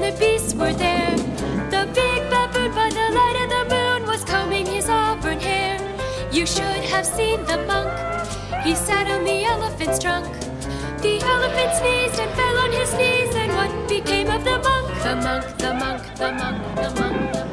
and the beasts were there. The big baboon by the light of the moon was combing his auburn hair. You should have seen the monk. He sat on the elephant's trunk. The elephant sneezed and fell on his knees, and what became of the monk? The monk, the monk, the monk, the monk, the monk.